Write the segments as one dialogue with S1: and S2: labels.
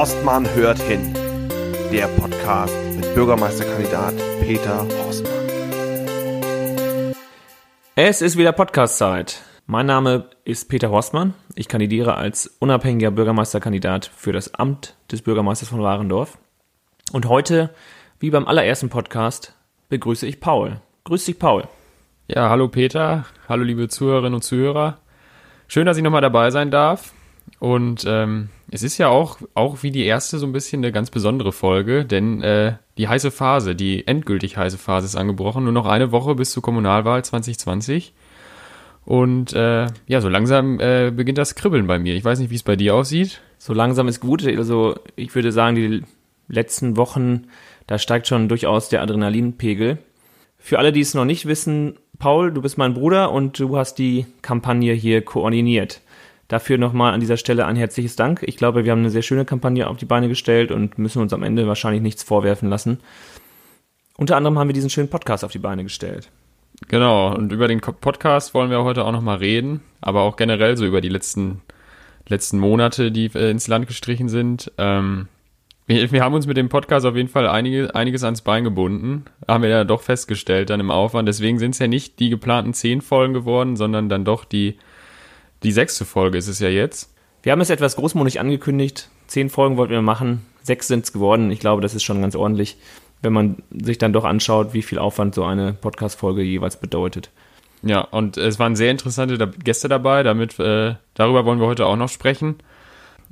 S1: Horstmann hört hin. Der Podcast mit Bürgermeisterkandidat Peter Horstmann.
S2: Es ist wieder Podcast-Zeit. Mein Name ist Peter Horstmann. Ich kandidiere als unabhängiger Bürgermeisterkandidat für das Amt des Bürgermeisters von Warendorf. Und heute, wie beim allerersten Podcast, begrüße ich Paul. Grüß dich, Paul.
S3: Ja, hallo Peter, hallo liebe Zuhörerinnen und Zuhörer. Schön, dass ich nochmal dabei sein darf. Und ähm, es ist ja auch, auch wie die erste so ein bisschen eine ganz besondere Folge, denn äh, die heiße Phase, die endgültig heiße Phase ist angebrochen. Nur noch eine Woche bis zur Kommunalwahl 2020. Und äh, ja, so langsam äh, beginnt das Kribbeln bei mir. Ich weiß nicht, wie es bei dir aussieht.
S2: So langsam ist gut. Also ich würde sagen, die letzten Wochen, da steigt schon durchaus der Adrenalinpegel. Für alle, die es noch nicht wissen, Paul, du bist mein Bruder und du hast die Kampagne hier koordiniert. Dafür nochmal an dieser Stelle ein herzliches Dank. Ich glaube, wir haben eine sehr schöne Kampagne auf die Beine gestellt und müssen uns am Ende wahrscheinlich nichts vorwerfen lassen. Unter anderem haben wir diesen schönen Podcast auf die Beine gestellt.
S3: Genau, und über den Podcast wollen wir heute auch nochmal reden, aber auch generell so über die letzten, letzten Monate, die äh, ins Land gestrichen sind. Ähm, wir, haben uns mit dem Podcast auf jeden Fall einige, einiges ans Bein gebunden, haben wir ja doch festgestellt dann im Aufwand. Deswegen sind es ja nicht die geplanten zehn Folgen geworden, sondern dann doch die die sechste Folge ist es ja jetzt.
S2: Wir haben es etwas großmutig angekündigt. Zehn Folgen wollten wir machen. Sechs sind es geworden. Ich glaube, das ist schon ganz ordentlich, wenn man sich dann doch anschaut, wie viel Aufwand so eine Podcast-Folge jeweils bedeutet.
S3: Ja, und es waren sehr interessante Gäste dabei. Damit, äh, darüber wollen wir heute auch noch sprechen.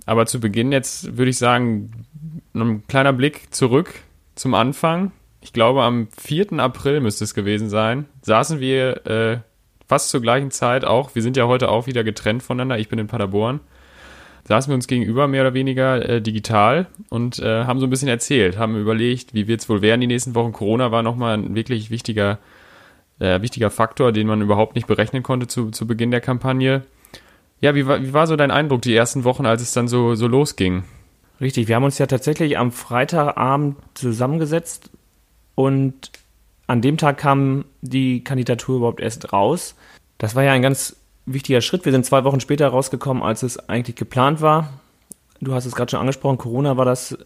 S3: Aber zu Beginn jetzt würde ich sagen, ein kleiner Blick zurück zum Anfang. Ich glaube, am 4. April müsste es gewesen sein, saßen wir äh, fast zur gleichen Zeit auch, wir sind ja heute auch wieder getrennt voneinander, ich bin in Paderborn, saßen wir uns gegenüber mehr oder weniger äh, digital und äh, haben so ein bisschen erzählt, haben überlegt, wie wird es wohl werden die nächsten Wochen. Corona war nochmal ein wirklich wichtiger, äh, wichtiger Faktor, den man überhaupt nicht berechnen konnte zu, zu Beginn der Kampagne. Ja, wie war, wie war so dein Eindruck die ersten Wochen, als es dann so, so losging?
S2: Richtig, wir haben uns ja tatsächlich am Freitagabend zusammengesetzt und an dem Tag kam die Kandidatur überhaupt erst raus. Das war ja ein ganz wichtiger Schritt. Wir sind zwei Wochen später rausgekommen, als es eigentlich geplant war. Du hast es gerade schon angesprochen, Corona war das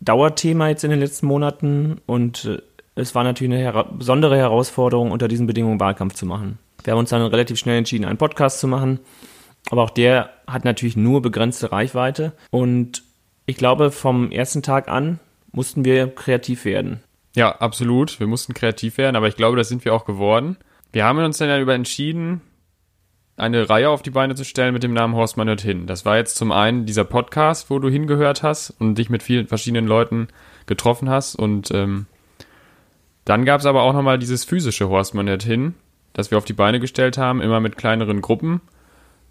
S2: Dauerthema jetzt in den letzten Monaten und äh, es war natürlich eine her besondere Herausforderung, unter diesen Bedingungen Wahlkampf zu machen. Wir haben uns dann relativ schnell entschieden, einen Podcast zu machen, aber auch der hat natürlich nur begrenzte Reichweite und ich glaube, vom ersten Tag an mussten wir kreativ werden.
S3: Ja, absolut. Wir mussten kreativ werden, aber ich glaube, das sind wir auch geworden. Wir haben uns dann darüber entschieden, eine Reihe auf die Beine zu stellen mit dem Namen Horstmann hört hin. Das war jetzt zum einen dieser Podcast, wo du hingehört hast und dich mit vielen verschiedenen Leuten getroffen hast. Und ähm, dann gab es aber auch nochmal dieses physische Horstmann hört hin, das wir auf die Beine gestellt haben, immer mit kleineren Gruppen,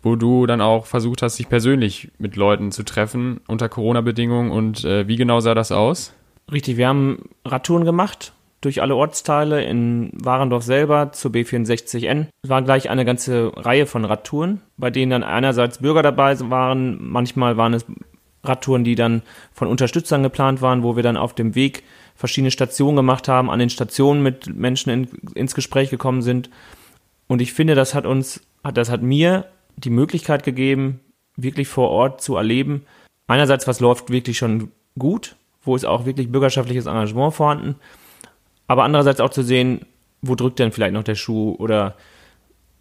S3: wo du dann auch versucht hast, dich persönlich mit Leuten zu treffen unter Corona-Bedingungen. Und äh, wie genau sah das aus?
S2: Richtig, wir haben Radtouren gemacht durch alle Ortsteile in Warendorf selber zur B64N. Es war gleich eine ganze Reihe von Radtouren, bei denen dann einerseits Bürger dabei waren, manchmal waren es Radtouren, die dann von Unterstützern geplant waren, wo wir dann auf dem Weg verschiedene Stationen gemacht haben, an den Stationen mit Menschen in, ins Gespräch gekommen sind. Und ich finde, das hat uns, das hat mir die Möglichkeit gegeben, wirklich vor Ort zu erleben. Einerseits, was läuft wirklich schon gut wo ist auch wirklich bürgerschaftliches Engagement vorhanden, aber andererseits auch zu sehen, wo drückt denn vielleicht noch der Schuh oder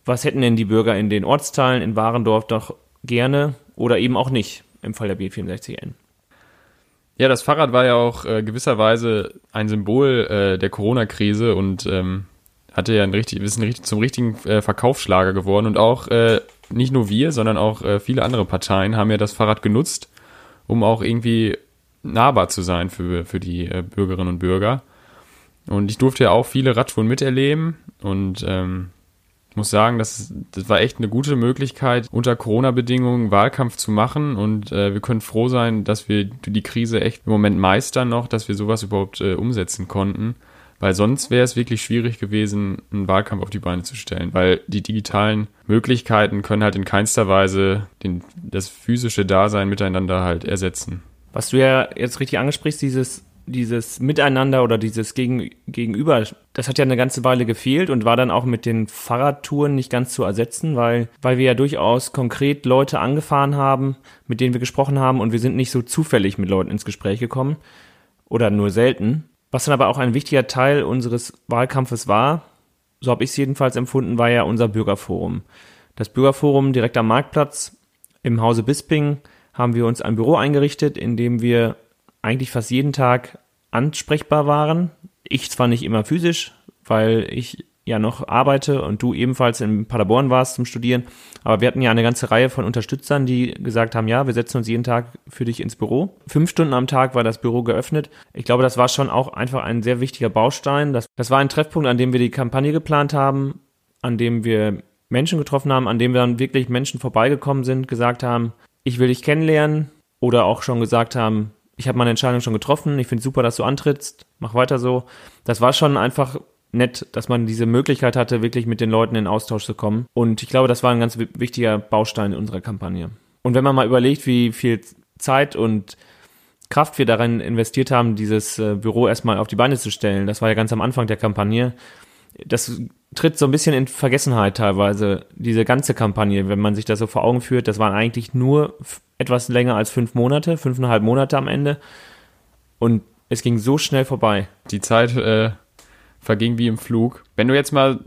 S2: was hätten denn die Bürger in den Ortsteilen in Warendorf doch gerne oder eben auch nicht im Fall der B64N.
S3: Ja, das Fahrrad war ja auch äh, gewisserweise ein Symbol äh, der Corona-Krise und ähm, hatte ja ein richtig, ist ein, zum richtigen äh, Verkaufsschlager geworden und auch äh, nicht nur wir, sondern auch äh, viele andere Parteien haben ja das Fahrrad genutzt, um auch irgendwie nahbar zu sein für, für die äh, Bürgerinnen und Bürger. Und ich durfte ja auch viele Radtouren miterleben und ähm, muss sagen, das, das war echt eine gute Möglichkeit, unter Corona-Bedingungen Wahlkampf zu machen. Und äh, wir können froh sein, dass wir die Krise echt im Moment meistern noch, dass wir sowas überhaupt äh, umsetzen konnten. Weil sonst wäre es wirklich schwierig gewesen, einen Wahlkampf auf die Beine zu stellen. Weil die digitalen Möglichkeiten können halt in keinster Weise den, das physische Dasein miteinander halt ersetzen.
S2: Was du ja jetzt richtig angesprichst, dieses dieses Miteinander oder dieses Gegen, Gegenüber, das hat ja eine ganze Weile gefehlt und war dann auch mit den Fahrradtouren nicht ganz zu ersetzen, weil, weil wir ja durchaus konkret Leute angefahren haben, mit denen wir gesprochen haben und wir sind nicht so zufällig mit Leuten ins Gespräch gekommen oder nur selten. Was dann aber auch ein wichtiger Teil unseres Wahlkampfes war, so habe ich es jedenfalls empfunden, war ja unser Bürgerforum. Das Bürgerforum direkt am Marktplatz im Hause Bisping haben wir uns ein Büro eingerichtet, in dem wir eigentlich fast jeden Tag ansprechbar waren. Ich zwar nicht immer physisch, weil ich ja noch arbeite und du ebenfalls in Paderborn warst zum Studieren, aber wir hatten ja eine ganze Reihe von Unterstützern, die gesagt haben, ja, wir setzen uns jeden Tag für dich ins Büro. Fünf Stunden am Tag war das Büro geöffnet. Ich glaube, das war schon auch einfach ein sehr wichtiger Baustein. Das, das war ein Treffpunkt, an dem wir die Kampagne geplant haben, an dem wir Menschen getroffen haben, an dem wir dann wirklich Menschen vorbeigekommen sind, gesagt haben, ich will dich kennenlernen oder auch schon gesagt haben, ich habe meine Entscheidung schon getroffen, ich finde super, dass du antrittst, mach weiter so. Das war schon einfach nett, dass man diese Möglichkeit hatte, wirklich mit den Leuten in Austausch zu kommen. Und ich glaube, das war ein ganz wichtiger Baustein in unserer Kampagne. Und wenn man mal überlegt, wie viel Zeit und Kraft wir darin investiert haben, dieses äh, Büro erstmal auf die Beine zu stellen, das war ja ganz am Anfang der Kampagne, das tritt so ein bisschen in Vergessenheit teilweise, diese ganze Kampagne, wenn man sich das so vor Augen führt. Das waren eigentlich nur etwas länger als fünf Monate, fünfeinhalb Monate am Ende. Und es ging so schnell vorbei.
S3: Die Zeit äh, verging wie im Flug. Wenn du jetzt mal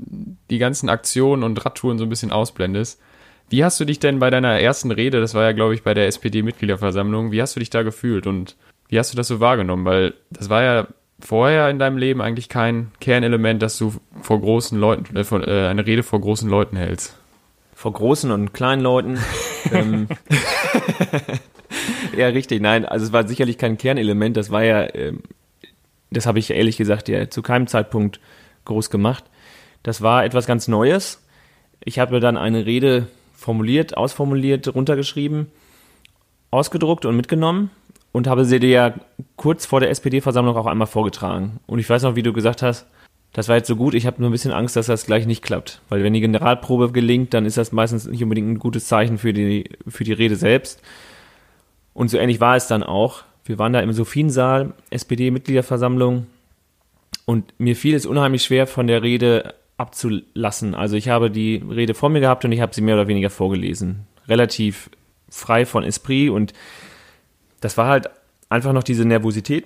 S3: die ganzen Aktionen und Radtouren so ein bisschen ausblendest, wie hast du dich denn bei deiner ersten Rede, das war ja, glaube ich, bei der SPD-Mitgliederversammlung, wie hast du dich da gefühlt und wie hast du das so wahrgenommen? Weil das war ja vorher in deinem Leben eigentlich kein Kernelement, dass du vor großen Leuten, äh, vor, äh, eine Rede vor großen Leuten hältst?
S2: Vor großen und kleinen Leuten. ähm, ja, richtig. Nein, also es war sicherlich kein Kernelement. Das war ja, ähm, das habe ich ehrlich gesagt ja zu keinem Zeitpunkt groß gemacht. Das war etwas ganz Neues. Ich habe dann eine Rede formuliert, ausformuliert, runtergeschrieben, ausgedruckt und mitgenommen und habe sie dir ja kurz vor der SPD-Versammlung auch einmal vorgetragen. Und ich weiß noch, wie du gesagt hast, das war jetzt so gut, ich habe nur ein bisschen Angst, dass das gleich nicht klappt. Weil wenn die Generalprobe gelingt, dann ist das meistens nicht unbedingt ein gutes Zeichen für die, für die Rede selbst. Und so ähnlich war es dann auch. Wir waren da im Sophiensaal, SPD-Mitgliederversammlung, und mir fiel es unheimlich schwer, von der Rede abzulassen. Also ich habe die Rede vor mir gehabt und ich habe sie mehr oder weniger vorgelesen. Relativ frei von Esprit und das war halt einfach noch diese Nervosität,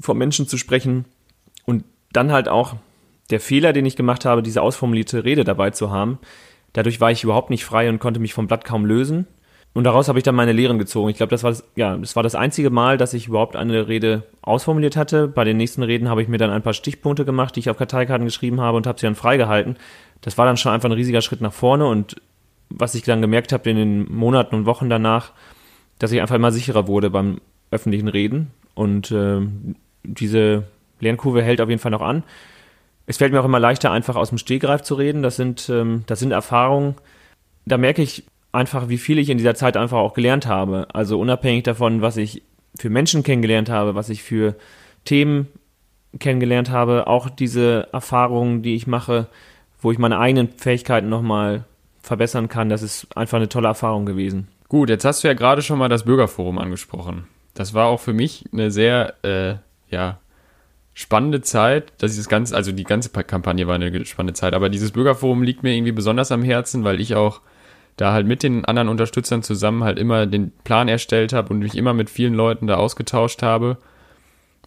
S2: vor Menschen zu sprechen und dann halt auch der Fehler, den ich gemacht habe, diese ausformulierte Rede dabei zu haben. Dadurch war ich überhaupt nicht frei und konnte mich vom Blatt kaum lösen. Und daraus habe ich dann meine Lehren gezogen. Ich glaube, das war das, ja, das war das einzige Mal, dass ich überhaupt eine Rede ausformuliert hatte. Bei den nächsten Reden habe ich mir dann ein paar Stichpunkte gemacht, die ich auf Karteikarten geschrieben habe und habe sie dann freigehalten. Das war dann schon einfach ein riesiger Schritt nach vorne und was ich dann gemerkt habe in den Monaten und Wochen danach, dass ich einfach immer sicherer wurde beim öffentlichen Reden. Und äh, diese Lernkurve hält auf jeden Fall noch an. Es fällt mir auch immer leichter, einfach aus dem Stehgreif zu reden. Das sind, ähm, das sind Erfahrungen. Da merke ich einfach, wie viel ich in dieser Zeit einfach auch gelernt habe. Also unabhängig davon, was ich für Menschen kennengelernt habe, was ich für Themen kennengelernt habe, auch diese Erfahrungen, die ich mache, wo ich meine eigenen Fähigkeiten nochmal verbessern kann, das ist einfach eine tolle Erfahrung gewesen.
S3: Gut, jetzt hast du ja gerade schon mal das Bürgerforum angesprochen. Das war auch für mich eine sehr, äh, ja, spannende Zeit, dass ich das ganze, also die ganze Kampagne war eine spannende Zeit, aber dieses Bürgerforum liegt mir irgendwie besonders am Herzen, weil ich auch da halt mit den anderen Unterstützern zusammen halt immer den Plan erstellt habe und mich immer mit vielen Leuten da ausgetauscht habe.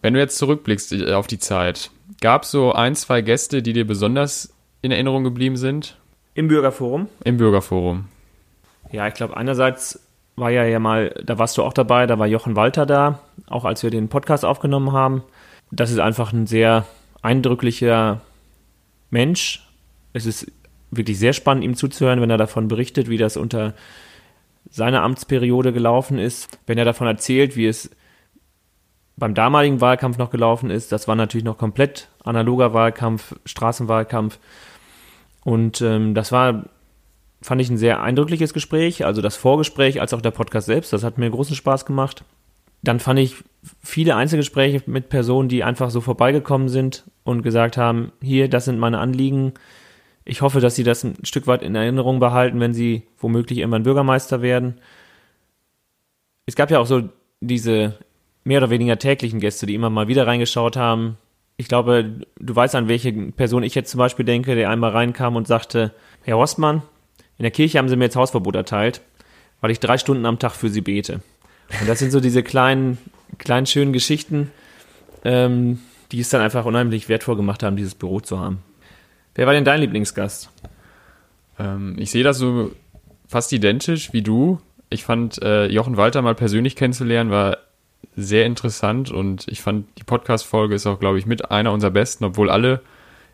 S3: Wenn du jetzt zurückblickst äh, auf die Zeit, gab es so ein, zwei Gäste, die dir besonders in Erinnerung geblieben sind?
S2: Im Bürgerforum?
S3: Im Bürgerforum.
S2: Ja, ich glaube, einerseits war ja ja mal, da warst du auch dabei, da war Jochen Walter da, auch als wir den Podcast aufgenommen haben. Das ist einfach ein sehr eindrücklicher Mensch. Es ist wirklich sehr spannend, ihm zuzuhören, wenn er davon berichtet, wie das unter seiner Amtsperiode gelaufen ist. Wenn er davon erzählt, wie es beim damaligen Wahlkampf noch gelaufen ist. Das war natürlich noch komplett analoger Wahlkampf, Straßenwahlkampf. Und ähm, das war fand ich ein sehr eindrückliches Gespräch, also das Vorgespräch als auch der Podcast selbst, das hat mir großen Spaß gemacht. Dann fand ich viele Einzelgespräche mit Personen, die einfach so vorbeigekommen sind und gesagt haben, hier, das sind meine Anliegen. Ich hoffe, dass sie das ein Stück weit in Erinnerung behalten, wenn sie womöglich irgendwann Bürgermeister werden. Es gab ja auch so diese mehr oder weniger täglichen Gäste, die immer mal wieder reingeschaut haben. Ich glaube, du weißt, an welche Person ich jetzt zum Beispiel denke, der einmal reinkam und sagte, Herr Horstmann, in der Kirche haben sie mir jetzt Hausverbot erteilt, weil ich drei Stunden am Tag für sie bete. Und das sind so diese kleinen, kleinen schönen Geschichten, ähm, die es dann einfach unheimlich wertvoll gemacht haben, dieses Büro zu haben. Wer war denn dein Lieblingsgast?
S3: Ähm, ich sehe das so fast identisch wie du. Ich fand äh, Jochen Walter mal persönlich kennenzulernen war sehr interessant und ich fand die Podcast-Folge ist auch, glaube ich, mit einer unserer besten, obwohl alle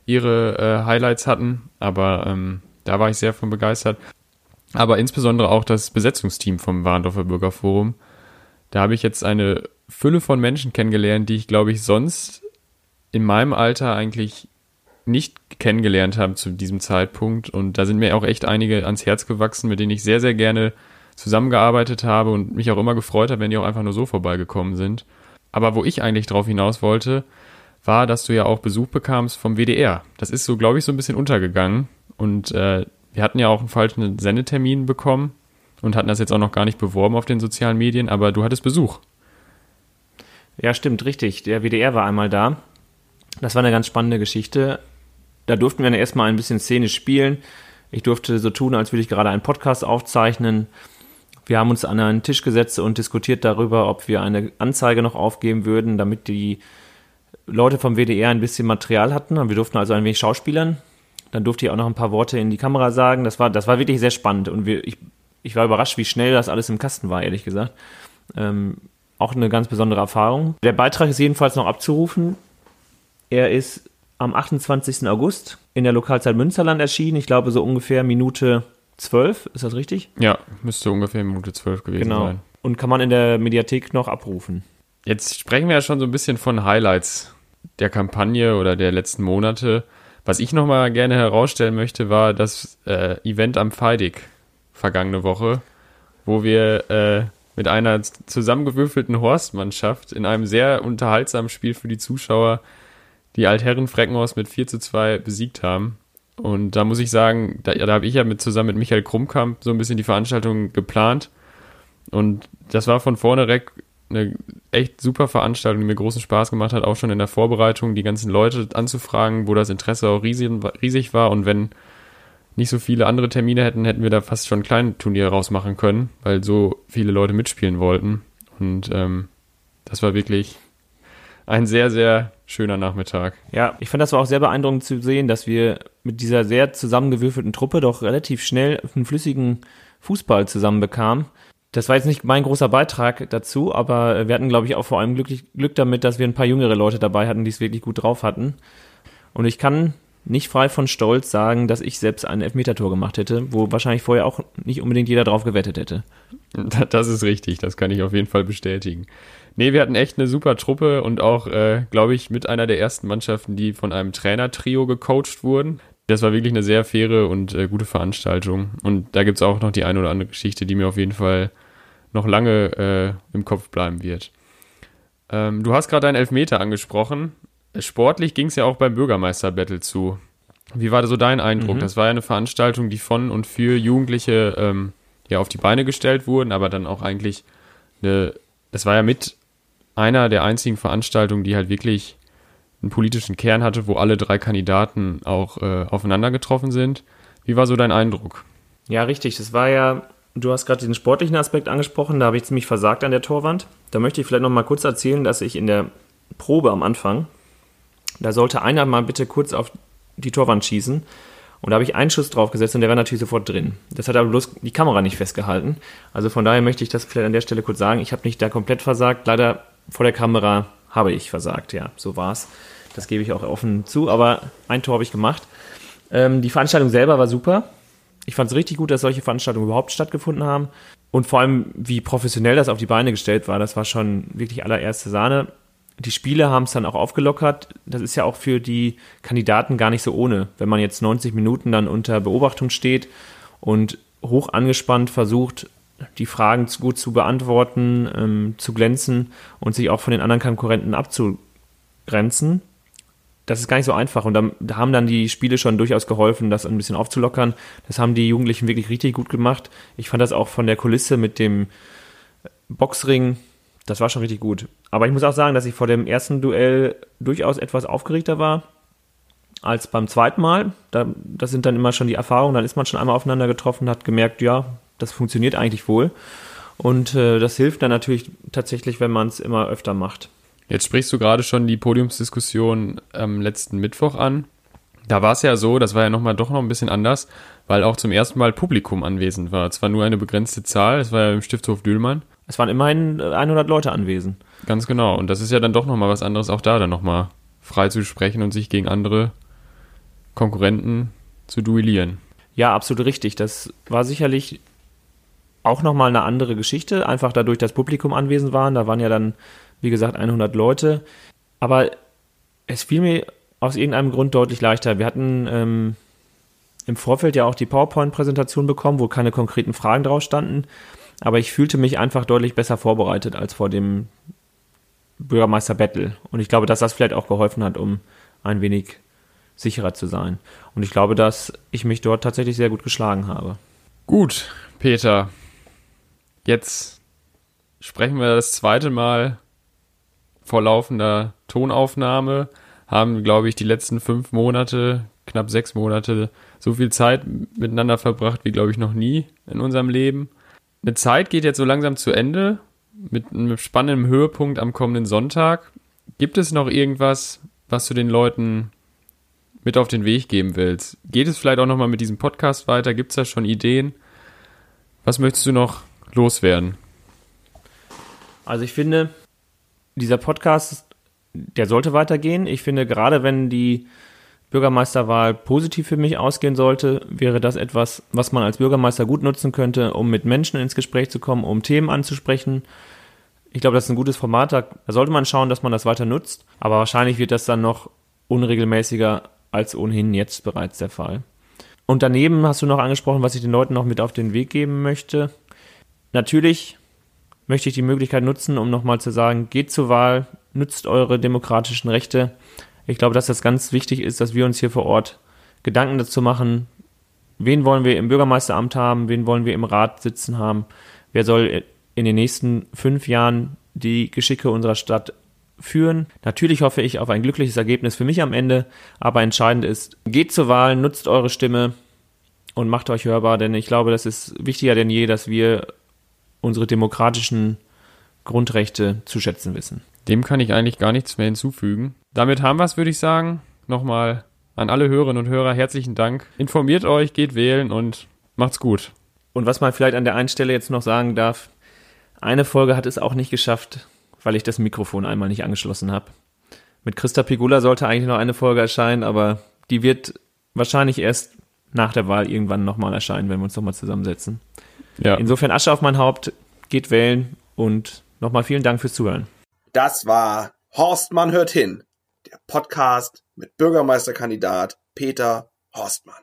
S3: ihre äh, Highlights hatten. Aber ähm, da war ich sehr von begeistert. Aber insbesondere auch das Besetzungsteam vom Warendorfer Bürgerforum. Da habe ich jetzt eine Fülle von Menschen kennengelernt, die ich, glaube ich, sonst in meinem Alter eigentlich nicht kennengelernt habe zu diesem Zeitpunkt. Und da sind mir auch echt einige ans Herz gewachsen, mit denen ich sehr, sehr gerne zusammengearbeitet habe und mich auch immer gefreut habe, wenn die auch einfach nur so vorbeigekommen sind. Aber wo ich eigentlich drauf hinaus wollte, war, dass du ja auch Besuch bekamst vom WDR. Das ist so, glaube ich, so ein bisschen untergegangen. Und äh, wir hatten ja auch einen falschen Sendetermin bekommen und hatten das jetzt auch noch gar nicht beworben auf den sozialen Medien, aber du hattest Besuch.
S2: Ja, stimmt, richtig. Der WDR war einmal da. Das war eine ganz spannende Geschichte. Da durften wir dann erstmal ein bisschen szenisch spielen. Ich durfte so tun, als würde ich gerade einen Podcast aufzeichnen. Wir haben uns an einen Tisch gesetzt und diskutiert darüber, ob wir eine Anzeige noch aufgeben würden, damit die Leute vom WDR ein bisschen Material hatten. Und wir durften also ein wenig schauspielern. Dann durfte ich auch noch ein paar Worte in die Kamera sagen. Das war, das war wirklich sehr spannend. Und wir, ich, ich war überrascht, wie schnell das alles im Kasten war, ehrlich gesagt. Ähm, auch eine ganz besondere Erfahrung. Der Beitrag ist jedenfalls noch abzurufen. Er ist am 28. August in der Lokalzeit Münsterland erschienen. Ich glaube, so ungefähr Minute 12. Ist das richtig?
S3: Ja, müsste ungefähr Minute 12 gewesen
S2: genau.
S3: sein.
S2: Und kann man in der Mediathek noch abrufen.
S3: Jetzt sprechen wir ja schon so ein bisschen von Highlights der Kampagne oder der letzten Monate. Was ich nochmal gerne herausstellen möchte, war das äh, Event am Feidig vergangene Woche, wo wir äh, mit einer zusammengewürfelten Horstmannschaft in einem sehr unterhaltsamen Spiel für die Zuschauer die Altherren Freckenhaus mit 4 zu 2 besiegt haben. Und da muss ich sagen, da, da habe ich ja mit, zusammen mit Michael Krummkamp so ein bisschen die Veranstaltung geplant. Und das war von vorne weg eine echt super Veranstaltung, die mir großen Spaß gemacht hat, auch schon in der Vorbereitung, die ganzen Leute anzufragen, wo das Interesse auch riesig, riesig war. Und wenn nicht so viele andere Termine hätten, hätten wir da fast schon ein kleines Turnier rausmachen können, weil so viele Leute mitspielen wollten. Und ähm, das war wirklich ein sehr, sehr schöner Nachmittag.
S2: Ja, ich fand das war auch sehr beeindruckend zu sehen, dass wir mit dieser sehr zusammengewürfelten Truppe doch relativ schnell einen flüssigen Fußball zusammenbekamen. Das war jetzt nicht mein großer Beitrag dazu, aber wir hatten, glaube ich, auch vor allem glücklich, Glück damit, dass wir ein paar jüngere Leute dabei hatten, die es wirklich gut drauf hatten. Und ich kann nicht frei von Stolz sagen, dass ich selbst ein Elfmetertor gemacht hätte, wo wahrscheinlich vorher auch nicht unbedingt jeder drauf gewettet hätte.
S3: Das ist richtig, das kann ich auf jeden Fall bestätigen. Nee, wir hatten echt eine super Truppe und auch, äh, glaube ich, mit einer der ersten Mannschaften, die von einem Trainertrio gecoacht wurden. Das war wirklich eine sehr faire und äh, gute Veranstaltung. Und da gibt es auch noch die eine oder andere Geschichte, die mir auf jeden Fall noch lange äh, im Kopf bleiben wird. Ähm, du hast gerade einen Elfmeter angesprochen. Sportlich ging es ja auch beim Bürgermeister-Battle zu. Wie war so dein Eindruck? Mhm. Das war ja eine Veranstaltung, die von und für Jugendliche ähm, ja auf die Beine gestellt wurden, aber dann auch eigentlich eine, das war ja mit einer der einzigen Veranstaltungen, die halt wirklich einen politischen Kern hatte, wo alle drei Kandidaten auch äh, aufeinander getroffen sind. Wie war so dein Eindruck?
S2: Ja, richtig. Das war ja, du hast gerade den sportlichen Aspekt angesprochen, da habe ich ziemlich versagt an der Torwand. Da möchte ich vielleicht noch mal kurz erzählen, dass ich in der Probe am Anfang, da sollte einer mal bitte kurz auf die Torwand schießen. Und da habe ich einen Schuss drauf gesetzt und der war natürlich sofort drin. Das hat aber bloß die Kamera nicht festgehalten. Also von daher möchte ich das vielleicht an der Stelle kurz sagen. Ich habe nicht da komplett versagt. Leider vor der Kamera habe ich versagt, ja, so war's. Das gebe ich auch offen zu, aber ein Tor habe ich gemacht. Ähm, die Veranstaltung selber war super. Ich fand es richtig gut, dass solche Veranstaltungen überhaupt stattgefunden haben. Und vor allem, wie professionell das auf die Beine gestellt war, das war schon wirklich allererste Sahne. Die Spiele haben es dann auch aufgelockert. Das ist ja auch für die Kandidaten gar nicht so ohne, wenn man jetzt 90 Minuten dann unter Beobachtung steht und hoch angespannt versucht, die Fragen gut zu beantworten, ähm, zu glänzen und sich auch von den anderen Konkurrenten abzugrenzen. Das ist gar nicht so einfach und da, haben dann die Spiele schon durchaus geholfen, das ein bisschen aufzulockern. Das haben die Jugendlichen wirklich richtig gut gemacht. Ich fand das auch von der Kulisse mit dem Boxring Das war schon richtig gut. Aber ich muss auch sagen, dass ich vor dem ersten Duell durchaus etwas aufgeregter war als beim zweiten Mal. Da, das sind dann immer schon die Erfahrungen, dann ist man schon einmal aufeinander getroffen, hat gemerkt, ja, das funktioniert eigentlich wohl. Und äh, das hilft dann natürlich tatsächlich, wenn man es immer öfter macht.
S3: Jetzt sprichst du gerade schon die Podiumsdiskussion am letzten Mittwoch an. Da war es ja so, das war ja nochmal doch noch ein bisschen anders, weil auch zum ersten Mal Publikum anwesend war. Zwar nur eine begrenzte Zahl, es war ja im Stiftshof Dülmann.
S2: Es waren immerhin 100 Leute anwesend.
S3: Ganz genau. Und das ist ja dann doch nochmal was anderes, auch da dann nochmal frei zu sprechen und sich gegen andere Konkurrenten zu duellieren.
S2: Ja, absolut richtig. Das war sicherlich auch nochmal eine andere Geschichte, einfach dadurch, dass Publikum anwesend waren. Da waren ja dann, wie gesagt, 100 Leute. Aber es fiel mir aus irgendeinem Grund deutlich leichter. Wir hatten ähm, im Vorfeld ja auch die PowerPoint-Präsentation bekommen, wo keine konkreten Fragen drauf standen. Aber ich fühlte mich einfach deutlich besser vorbereitet als vor dem Bürgermeister Battle. Und ich glaube, dass das vielleicht auch geholfen hat, um ein wenig sicherer zu sein. Und ich glaube, dass ich mich dort tatsächlich sehr gut geschlagen habe.
S3: Gut, Peter. Jetzt sprechen wir das zweite Mal vor laufender Tonaufnahme. Haben, glaube ich, die letzten fünf Monate, knapp sechs Monate, so viel Zeit miteinander verbracht wie, glaube ich, noch nie in unserem Leben. Eine Zeit geht jetzt so langsam zu Ende mit einem spannenden Höhepunkt am kommenden Sonntag. Gibt es noch irgendwas, was du den Leuten mit auf den Weg geben willst? Geht es vielleicht auch nochmal mit diesem Podcast weiter? Gibt es da schon Ideen? Was möchtest du noch loswerden?
S2: Also ich finde, dieser Podcast, der sollte weitergehen. Ich finde, gerade wenn die Bürgermeisterwahl positiv für mich ausgehen sollte, wäre das etwas, was man als Bürgermeister gut nutzen könnte, um mit Menschen ins Gespräch zu kommen, um Themen anzusprechen. Ich glaube, das ist ein gutes Format. Da sollte man schauen, dass man das weiter nutzt. Aber wahrscheinlich wird das dann noch unregelmäßiger als ohnehin jetzt bereits der Fall. Und daneben hast du noch angesprochen, was ich den Leuten noch mit auf den Weg geben möchte. Natürlich möchte ich die Möglichkeit nutzen, um nochmal zu sagen, geht zur Wahl, nutzt eure demokratischen Rechte. Ich glaube, dass das ganz wichtig ist, dass wir uns hier vor Ort Gedanken dazu machen, wen wollen wir im Bürgermeisteramt haben, wen wollen wir im Rat sitzen haben, wer soll in den nächsten fünf Jahren die Geschicke unserer Stadt führen. Natürlich hoffe ich auf ein glückliches Ergebnis für mich am Ende, aber entscheidend ist, geht zur Wahl, nutzt eure Stimme und macht euch hörbar, denn ich glaube, das ist wichtiger denn je, dass wir unsere demokratischen Grundrechte zu schätzen wissen.
S3: Dem kann ich eigentlich gar nichts mehr hinzufügen. Damit haben wir es, würde ich sagen. Nochmal an alle Hörerinnen und Hörer herzlichen Dank. Informiert euch, geht wählen und macht's gut.
S2: Und was man vielleicht an der einen Stelle jetzt noch sagen darf, eine Folge hat es auch nicht geschafft, weil ich das Mikrofon einmal nicht angeschlossen habe. Mit Christa Pigula sollte eigentlich noch eine Folge erscheinen, aber die wird wahrscheinlich erst nach der Wahl irgendwann nochmal erscheinen, wenn wir uns nochmal zusammensetzen. Ja. Insofern Asche auf mein Haupt, geht wählen und nochmal vielen Dank fürs Zuhören.
S1: Das war Horstmann hört hin, der Podcast mit Bürgermeisterkandidat Peter Horstmann.